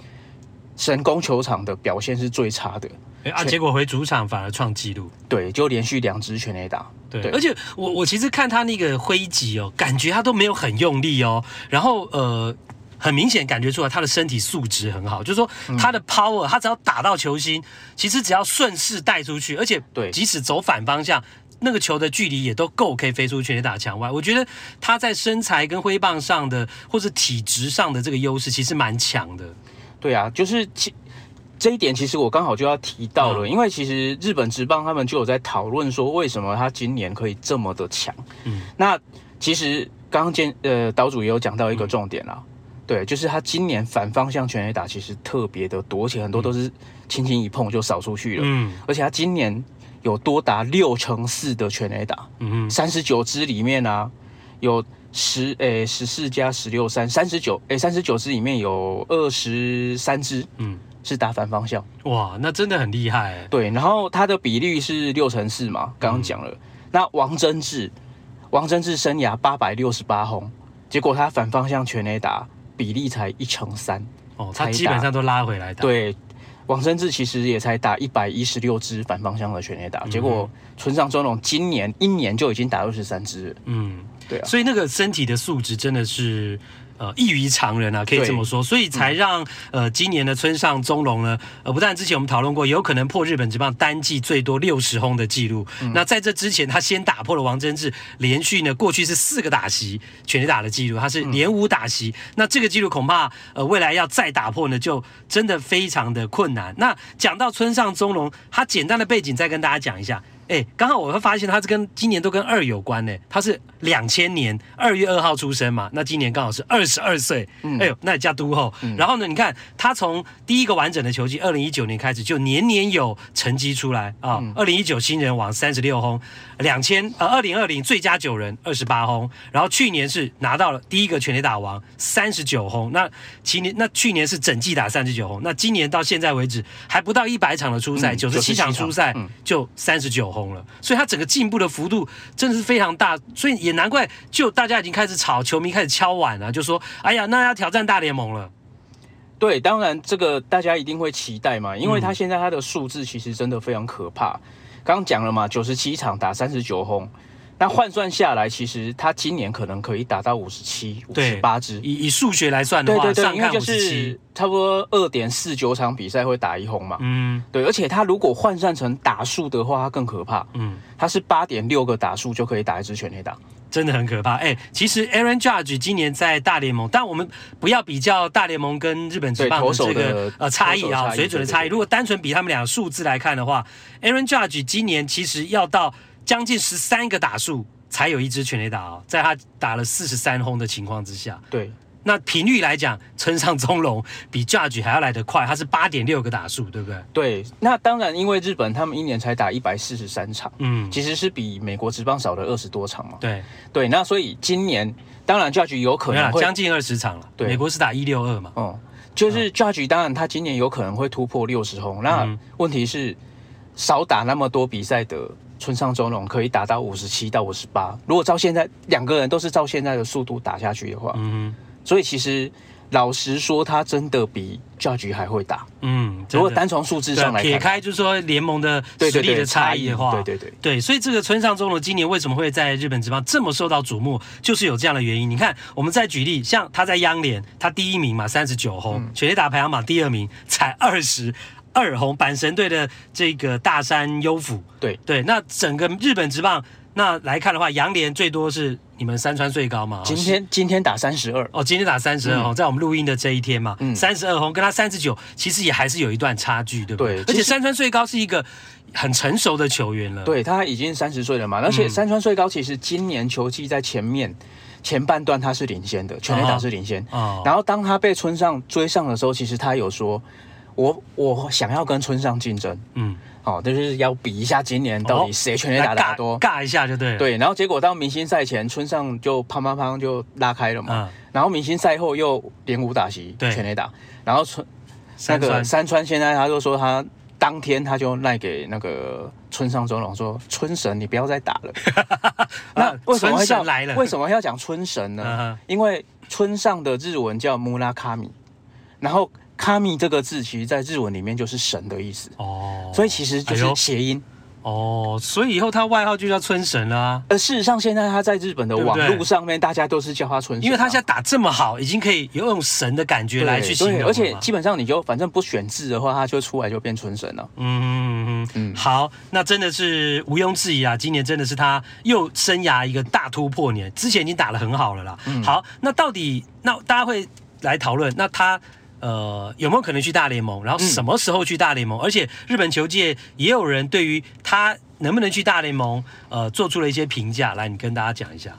神宫球场的表现是最差的，哎啊，结果回主场反而创纪录，对，就连续两支全垒打，对，对。而且我我其实看他那个挥击哦，感觉他都没有很用力哦，然后呃，很明显感觉出来他的身体素质很好，就是说他的 power，他只要打到球心，其实只要顺势带出去，而且对，即使走反方向，那个球的距离也都够可以飞出全垒打墙外。我觉得他在身材跟挥棒上的，或是体质上的这个优势，其实蛮强的。对啊，就是其这一点，其实我刚好就要提到了，嗯、因为其实日本职棒他们就有在讨论说，为什么他今年可以这么的强？嗯，那其实刚刚见呃岛主也有讲到一个重点啦，嗯、对，就是他今年反方向全垒打其实特别的多，而且很多都是轻轻一碰就扫出去了，嗯，而且他今年有多达六乘四的全垒打，嗯，三十九支里面啊有。十诶，十四加十六三三十九诶，三十九支里面有二十三支，嗯，是打反方向。哇，那真的很厉害。对，然后他的比率是六乘四嘛，刚刚讲了。嗯、那王贞治，王贞治生涯八百六十八轰，结果他反方向全垒打比例才一乘三。哦，他基本上都拉回来打。对，王贞治其实也才打一百一十六支反方向的全垒打，嗯、结果村上宗隆今年一年就已经打二十三支了。嗯。对啊，所以那个身体的素质真的是呃异于常人啊，可以这么说，所以才让、嗯、呃今年的村上宗隆呢，呃不但之前我们讨论过，有可能破日本职棒单季最多六十轰的记录。嗯、那在这之前，他先打破了王贞治连续呢过去是四个打席全垒打的记录，他是连五打席。嗯、那这个记录恐怕呃未来要再打破呢，就真的非常的困难。那讲到村上宗隆，他简单的背景再跟大家讲一下。哎，刚好我会发现他是跟今年都跟二有关呢。他是两千年二月二号出生嘛，那今年刚好是二十二岁。嗯、哎呦，那也叫都后。嗯、然后呢，你看他从第一个完整的球季二零一九年开始，就年年有成绩出来啊。二零一九新人王三十六轰，两千呃二零二零最佳九人二十八轰，然后去年是拿到了第一个全垒打王三十九轰。那今年那去年是整季打三十九轰，那今年到现在为止还不到一百场的初赛，九十七场初赛就三十九。轰了，所以他整个进步的幅度真的是非常大，所以也难怪，就大家已经开始吵，球迷开始敲碗了，就说：“哎呀，那要挑战大联盟了。”对，当然这个大家一定会期待嘛，因为他现在他的数字其实真的非常可怕。刚刚讲了嘛，九十七场打三十九轰。那换算下来，其实他今年可能可以打到五十七、五十八支。以以数学来算的话，对对对，因为就是差不多二点四九场比赛会打一轰嘛。嗯，对，而且他如果换算成打数的话，他更可怕。嗯，他是八点六个打数就可以打一支全垒打，真的很可怕。哎、欸，其实 Aaron Judge 今年在大联盟，但我们不要比较大联盟跟日本职棒的这个呃差异啊，水准的差异。如果单纯比他们俩数字来看的话，Aaron Judge 今年其实要到。将近十三个打数才有一支全垒打哦，在他打了四十三轰的情况之下，对，那频率来讲，村上中龙比 Judge 还要来得快，他是八点六个打数，对不对？对，那当然，因为日本他们一年才打一百四十三场，嗯，其实是比美国职棒少了二十多场嘛。对对，那所以今年当然 Judge 有可能会将近二十场了，对，美国是打一六二嘛，嗯，就是 Judge 当然他今年有可能会突破六十轰，那问题是少打那么多比赛的。村上中龙可以打到五十七到五十八，如果照现在两个人都是照现在的速度打下去的话，嗯，所以其实老实说，他真的比 Judge 还会打，嗯，如果单从数字上来看，撇开就是说联盟的实力的差异的话，对对对，对，所以这个村上宗隆今年为什么会在日本职棒这么受到瞩目，就是有这样的原因。你看，我们再举例，像他在央联，他第一名嘛，三十九轰，全垒打排行榜第二名才二十。二红阪神队的这个大山优辅，对对，那整个日本职棒那来看的话，洋联最多是你们山川最高嘛？今天今天打三十二。哦，今天打三十二哦，在我们录音的这一天嘛，三十二红跟他三十九，其实也还是有一段差距，对不对？对，而且山川最高是一个很成熟的球员了，对，他已经三十岁了嘛，而且山川最高其实今年球季在前面前半段他是领先的，全垒打是领先，哦，然后当他被村上追上的时候，其实他有说。我我想要跟村上竞争，嗯，好、哦，就是要比一下今年到底谁全垒打打多，尬一下就对了。对，然后结果到明星赛前，村上就砰砰砰就拉开了嘛，嗯、然后明星赛后又连五打席全垒打，然后村那个山川现在他就说他当天他就赖给那个村上宗隆说，村神你不要再打了。[LAUGHS] 那为什么会叫来了？为什么要讲村神呢？嗯、因为村上的日文叫穆拉卡米，然后。卡米这个字，其实在日文里面就是神的意思哦，所以其实就是谐音哦，所以以后他外号就叫村神啦啊。而事实上，现在他在日本的网络上面，大家都是叫他村神，因为他现在打这么好，已经可以有种神的感觉来去形容。而且基本上你就反正不选字的话，他就出来就变村神了。嗯嗯嗯嗯，好，那真的是毋庸置疑啊，今年真的是他又生涯一个大突破年，之前已经打得很好了啦。嗯，好，那到底那大家会来讨论，那他。呃，有没有可能去大联盟？然后什么时候去大联盟？嗯、而且日本球界也有人对于他能不能去大联盟，呃，做出了一些评价。来，你跟大家讲一下。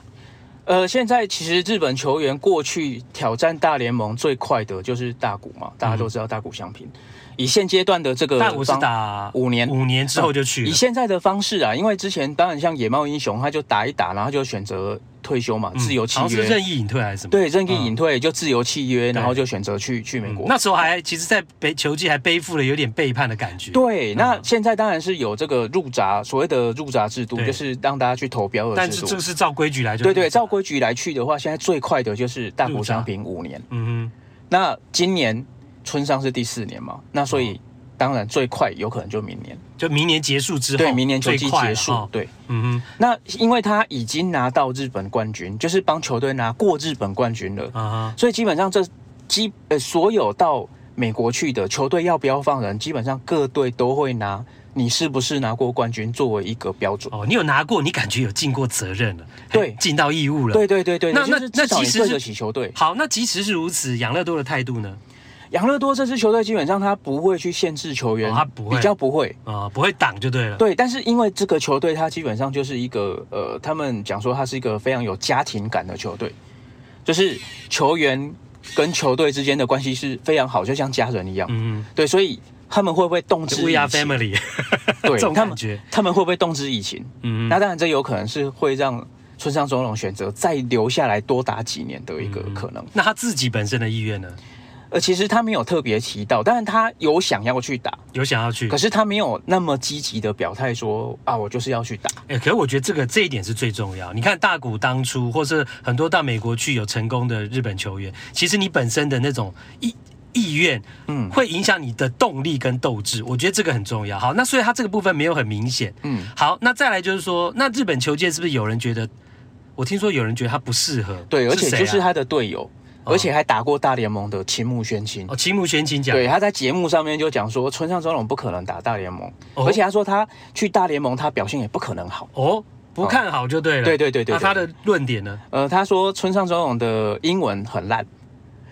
呃，现在其实日本球员过去挑战大联盟最快的就是大谷嘛，大家都知道大谷翔平。嗯、以现阶段的这个，大谷是打五年，五年之后就去、呃。以现在的方式啊，因为之前当然像野猫英雄，他就打一打，然后就选择。退休嘛，自由契约，是任意隐退还是什么？对，任意隐退就自由契约，然后就选择去去美国。那时候还其实，在背球季还背负了有点背叛的感觉。对，那现在当然是有这个入闸，所谓的入闸制度，就是让大家去投标的。但是这个是照规矩来，对对，照规矩来去的话，现在最快的就是大谷翔平五年。嗯哼，那今年村上是第四年嘛？那所以。当然，最快有可能就明年，就明年结束之后，对，明年球季结束，哦、对，嗯哼。那因为他已经拿到日本冠军，就是帮球队拿过日本冠军了，啊哈。所以基本上这基呃所有到美国去的球队要不要放人，基本上各队都会拿你是不是拿过冠军作为一个标准。哦，你有拿过，你感觉有尽过责任了，对，尽到义务了，对对对对。那那那其实对得起球队。好，那即使是如此，养乐多的态度呢？养乐多这支球队基本上他不会去限制球员，哦、他不会比较不会啊、哦，不会挡就对了。对，但是因为这个球队他基本上就是一个呃，他们讲说他是一个非常有家庭感的球队，就是球员跟球队之间的关系是非常好，就像家人一样。嗯，对，所以他们会不会动之以情？We are family。[LAUGHS] [LAUGHS] 对，感觉，他们他们会不会动之以情？嗯，那当然这有可能是会让村上宗隆选择再留下来多打几年的一个可能。嗯、那他自己本身的意愿呢？呃，其实他没有特别提到，但是他有想要去打，有想要去，可是他没有那么积极的表态说啊，我就是要去打。哎、欸，可是我觉得这个这一点是最重要。你看大谷当初，或是很多到美国去有成功的日本球员，其实你本身的那种意意愿，嗯，会影响你的动力跟斗志。我觉得这个很重要。好，那所以他这个部分没有很明显。嗯，好，那再来就是说，那日本球界是不是有人觉得？我听说有人觉得他不适合，对，而且就是他的队友。而且还打过大联盟的青木宣清哦，青木宣清讲，对，他在节目上面就讲说，村上宗隆不可能打大联盟，哦，而且他说他去大联盟，他表现也不可能好。哦，不看好就对了，对对对对，对。那他的论点呢？呃，他说村上宗隆的英文很烂，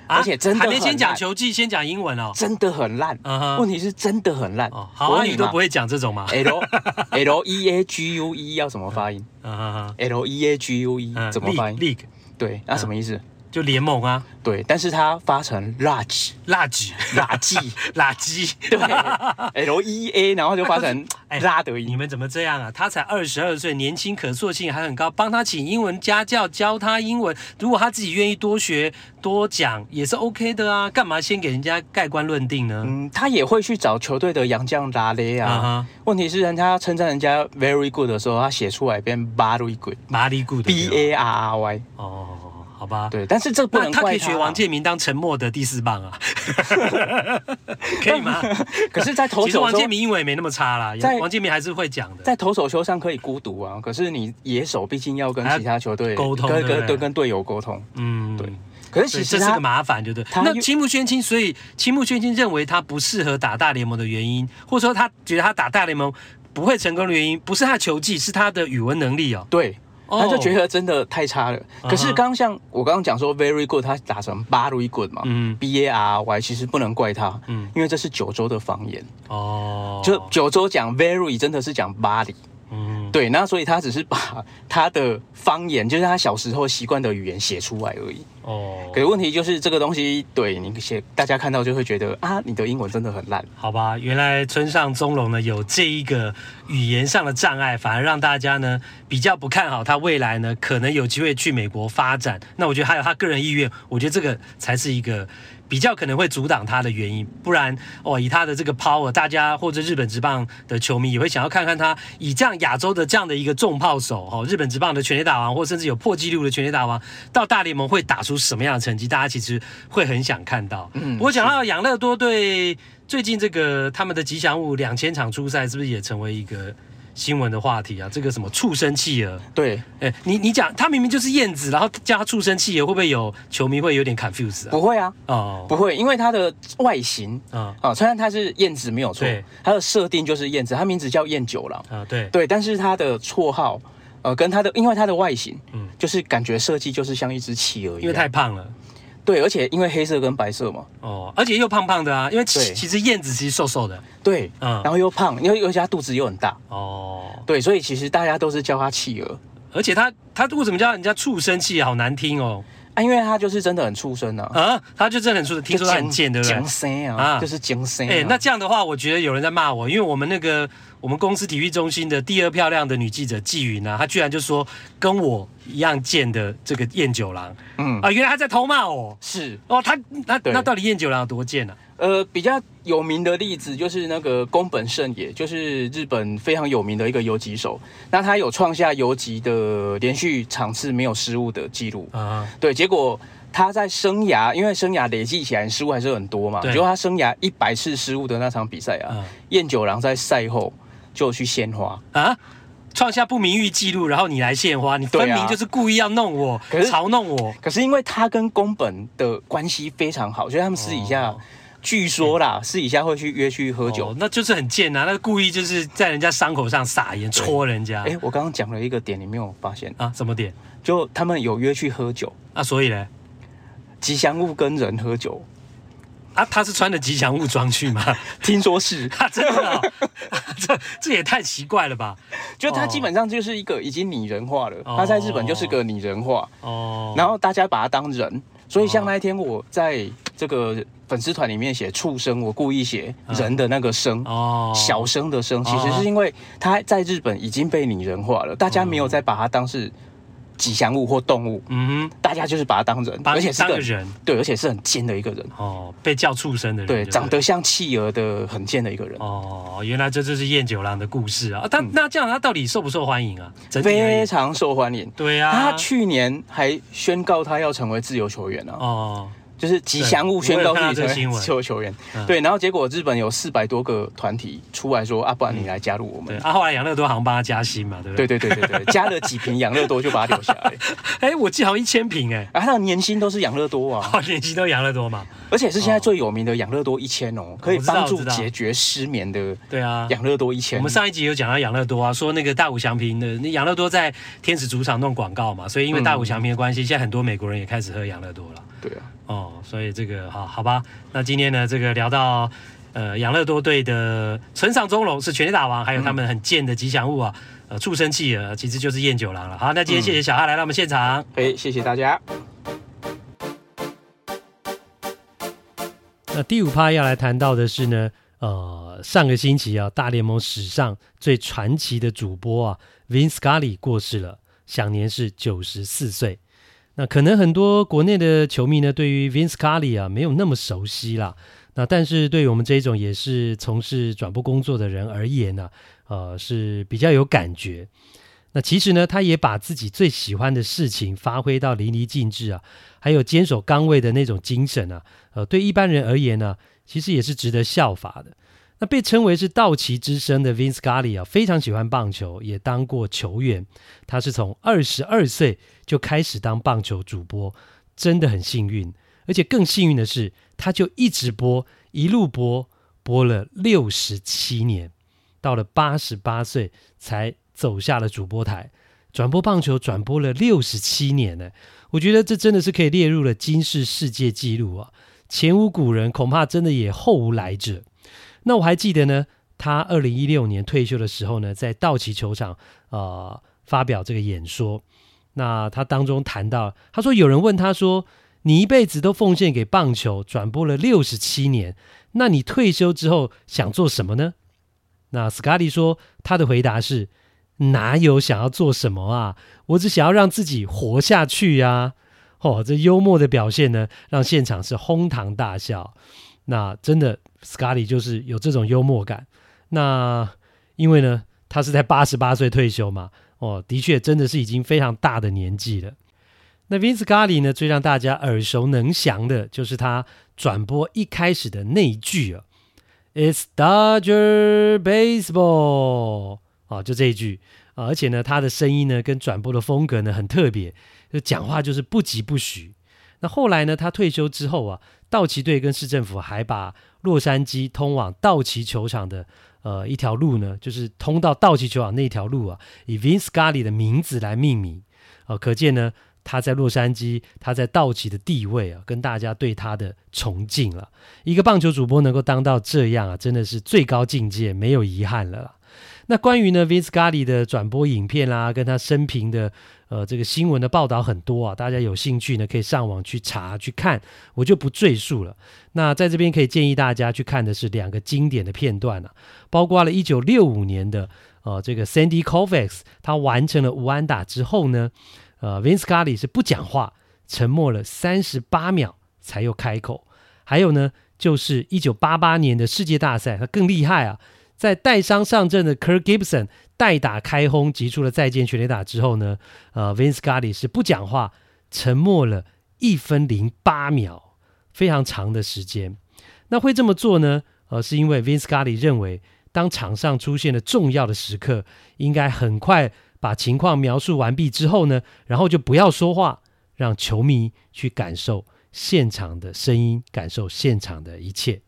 而且真的还没先讲球技，先讲英文哦，真的很烂，问题是真的很烂。好啊，你都不会讲这种吗？L L E A G U E 要怎么发音？[LAUGHS] L E A G U E 怎么发音？League，对，那什么意思？就联盟啊，对，但是它发成垃圾，垃圾，垃圾，[LAUGHS] 垃圾，[LAUGHS] 对，L E A，然后就发成拉德音。你们怎么这样啊？他才二十二岁，年轻可塑性还很高，帮他请英文家教教他英文。如果他自己愿意多学多讲，也是 OK 的啊。干嘛先给人家盖棺论定呢？嗯，他也会去找球队的洋将拉雷啊。Uh -huh. 问题是，人家称赞人家 very good 的时候，他写出来变 very good，very good，B A R R Y。哦。好吧，对，但是这不能怪他，他可以学王建民当沉默的第四棒啊，[LAUGHS] 可以吗？可是，在投手，其实王建民英文也没那么差啦，在王建民还是会讲的，在投手球上可以孤独啊。可是你野手毕竟要跟其他球队沟通，跟跟跟跟队友沟通，嗯，对。可是其实这是个麻烦，对不对？那青木宣清，所以青木宣清认为他不适合打大联盟的原因，或者说他觉得他打大联盟不会成功的原因，不是他球技，是他的语文能力哦。对。他就觉得真的太差了。Oh. 可是刚刚像我刚刚讲说 very good，他打成 very good 嘛，嗯，B A R Y，其实不能怪他，嗯，因为这是九州的方言哦，oh. 就九州讲 very 真的是讲 body。嗯，对，那所以他只是把 [LAUGHS] 他的方言，就是他小时候习惯的语言写出来而已。哦，可是问题就是这个东西，对你写，大家看到就会觉得啊，你的英文真的很烂。好吧，原来村上宗隆呢有这一个语言上的障碍，反而让大家呢比较不看好他未来呢可能有机会去美国发展。那我觉得还有他个人意愿，我觉得这个才是一个。比较可能会阻挡他的原因，不然哦，以他的这个 power，大家或者日本职棒的球迷也会想要看看他以这样亚洲的这样的一个重炮手，哦，日本职棒的全垒打王，或甚至有破纪录的全垒打王，到大联盟会打出什么样的成绩？大家其实会很想看到。嗯，我讲到养乐多队最近这个他们的吉祥物两千场出赛，是不是也成为一个？新闻的话题啊，这个什么畜生企鹅？对，哎、欸，你你讲，他明明就是燕子，然后叫他畜生企鹅，会不会有球迷会有点 confuse 啊？不会啊，哦，不会，因为它的外形啊，啊，虽然它是燕子没有错，它的设定就是燕子，它名字叫燕九郎。啊，对。对，但是它的绰号，呃，跟它的，因为它的外形，嗯，就是感觉设计就是像一只企鹅一样，因为太胖了。对，而且因为黑色跟白色嘛，哦，而且又胖胖的啊，因为其其实燕子其实瘦瘦的，对，嗯，然后又胖，因为而且它肚子又很大，哦，对，所以其实大家都是叫它企鹅，而且它它为什么叫人家畜生企鹅？好难听哦，啊，因为他就是真的很畜生啊，啊，他就真的很畜生，听说他很贱，对不对？精生啊，就是精生，哎，那这样的话，我觉得有人在骂我，因为我们那个。我们公司体育中心的第二漂亮的女记者纪云呢，她居然就说跟我一样贱的这个燕九郎，嗯。啊，原来她在偷骂我，是。哦，他那那到底燕九郎有多贱呢？呃，比较有名的例子就是那个宫本胜也，就是日本非常有名的一个游击手，那他有创下游击的连续场次没有失误的记录。啊，对，结果他在生涯，因为生涯累计起来失误还是很多嘛，结果他生涯一百次失误的那场比赛啊，燕九郎在赛后。就去献花。啊，创下不名誉记录，然后你来献花，你分明就是故意要弄我，可是嘲弄我。可是因为他跟宫本的关系非常好，所以他们私底下，哦、据说啦，私底下会去约去喝酒，哦、那就是很贱啊！那故意就是在人家伤口上撒盐，戳人家。哎，我刚刚讲了一个点，你没有发现啊？什么点？就他们有约去喝酒啊？所以呢，吉祥物跟人喝酒。啊，他是穿的吉祥物装去吗？[LAUGHS] 听说是，他 [LAUGHS] 真的、哦啊，[LAUGHS] 这这也太奇怪了吧？就他基本上就是一个已经拟人化了，哦、他在日本就是个拟人化哦。然后大家把他当人，所以像那一天我在这个粉丝团里面写畜生，我故意写人的那个生哦，小生的生，其实是因为他在日本已经被拟人化了，大家没有再把它当是吉祥物或动物，嗯哼，大家就是把它当人，而且是个人，对，而且是很贱的一个人。哦，被叫畜生的人，对，长得像企鹅的很贱的一个人。哦，原来这就是燕九郎的故事啊，他那这样他到底受不受欢迎啊？非常受欢迎，对啊，他去年还宣告他要成为自由球员啊。哦。就是吉祥物宣告自己成为自由球员，对，然后结果日本有四百多个团体出来说啊，不然你来加入我们。对啊，后来养乐多好像帮他加薪嘛，对不对？对对对对对，[LAUGHS] 加了几瓶养乐多就把他留下来。[LAUGHS] 哎，我记得好像一千瓶哎，啊，他的年薪都是养乐多啊，[LAUGHS] 年薪都养乐多嘛，而且是现在最有名的养乐多一千哦，可以帮助解决失眠的。对啊，养乐多一千。我们上一集有讲到养乐多啊，说那个大谷翔平的那养乐多在天使主场弄广告嘛，所以因为大谷翔平的关系，现在很多美国人也开始喝养乐多了。对啊。哦，所以这个好好吧，那今天呢，这个聊到呃养乐多队的村上中隆是全垒打王，还有他们很贱的吉祥物啊，呃畜生企鹅其实就是燕九郎了。好，那今天谢谢小哈来到我们现场，哎、嗯，谢谢大家。那第五趴要来谈到的是呢，呃上个星期啊，大联盟史上最传奇的主播啊，Vin Scully 过世了，享年是九十四岁。那可能很多国内的球迷呢，对于 Vin Scully 啊没有那么熟悉啦。那但是对于我们这种也是从事转播工作的人而言呢，呃是比较有感觉。那其实呢，他也把自己最喜欢的事情发挥到淋漓尽致啊，还有坚守岗位的那种精神啊，呃对一般人而言呢，其实也是值得效法的。那被称为是道奇之声的 Vin Scully 啊，非常喜欢棒球，也当过球员。他是从二十二岁就开始当棒球主播，真的很幸运。而且更幸运的是，他就一直播，一路播，播了六十七年，到了八十八岁才走下了主播台，转播棒球转播了六十七年呢。我觉得这真的是可以列入了今世世界纪录啊，前无古人，恐怕真的也后无来者。那我还记得呢，他二零一六年退休的时候呢，在道奇球场呃发表这个演说。那他当中谈到，他说有人问他说：“你一辈子都奉献给棒球，转播了六十七年，那你退休之后想做什么呢？”那斯卡利说，他的回答是：“哪有想要做什么啊？我只想要让自己活下去呀、啊！”哦，这幽默的表现呢，让现场是哄堂大笑。那真的，Scully 就是有这种幽默感。那因为呢，他是在八十八岁退休嘛，哦，的确真的是已经非常大的年纪了。那 Vin Scully 呢，最让大家耳熟能详的就是他转播一开始的那一句啊，It's Dodger Baseball，哦，就这一句，而且呢，他的声音呢跟转播的风格呢很特别，就讲话就是不疾不徐。那后来呢，他退休之后啊。道奇队跟市政府还把洛杉矶通往道奇球场的呃一条路呢，就是通到道奇球场那条路啊，以 Vin Scully 的名字来命名，呃，可见呢他在洛杉矶，他在道奇的地位啊，跟大家对他的崇敬了。一个棒球主播能够当到这样啊，真的是最高境界，没有遗憾了。那关于呢 Vin Scully 的转播影片啦、跟他生平的。呃，这个新闻的报道很多啊，大家有兴趣呢，可以上网去查去看，我就不赘述了。那在这边可以建议大家去看的是两个经典的片段啊，包括了一九六五年的呃这个 Sandy Koufax 他完成了无安打之后呢，呃 Vin Scully 是不讲话，沉默了三十八秒才又开口。还有呢，就是一九八八年的世界大赛，他更厉害啊，在带伤上阵的 Kirk Gibson。代打开轰，击出了再见全垒打之后呢，呃，Vin Scully 是不讲话，沉默了一分零八秒，非常长的时间。那会这么做呢？呃，是因为 Vin Scully 认为，当场上出现了重要的时刻，应该很快把情况描述完毕之后呢，然后就不要说话，让球迷去感受现场的声音，感受现场的一切。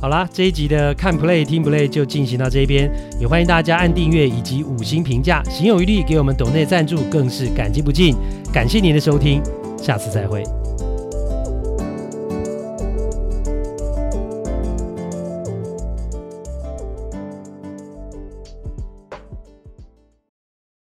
好啦，这一集的看 play 听 play 就进行到这边，也欢迎大家按订阅以及五星评价，行有余力给我们抖内赞助，更是感激不尽。感谢您的收听，下次再会。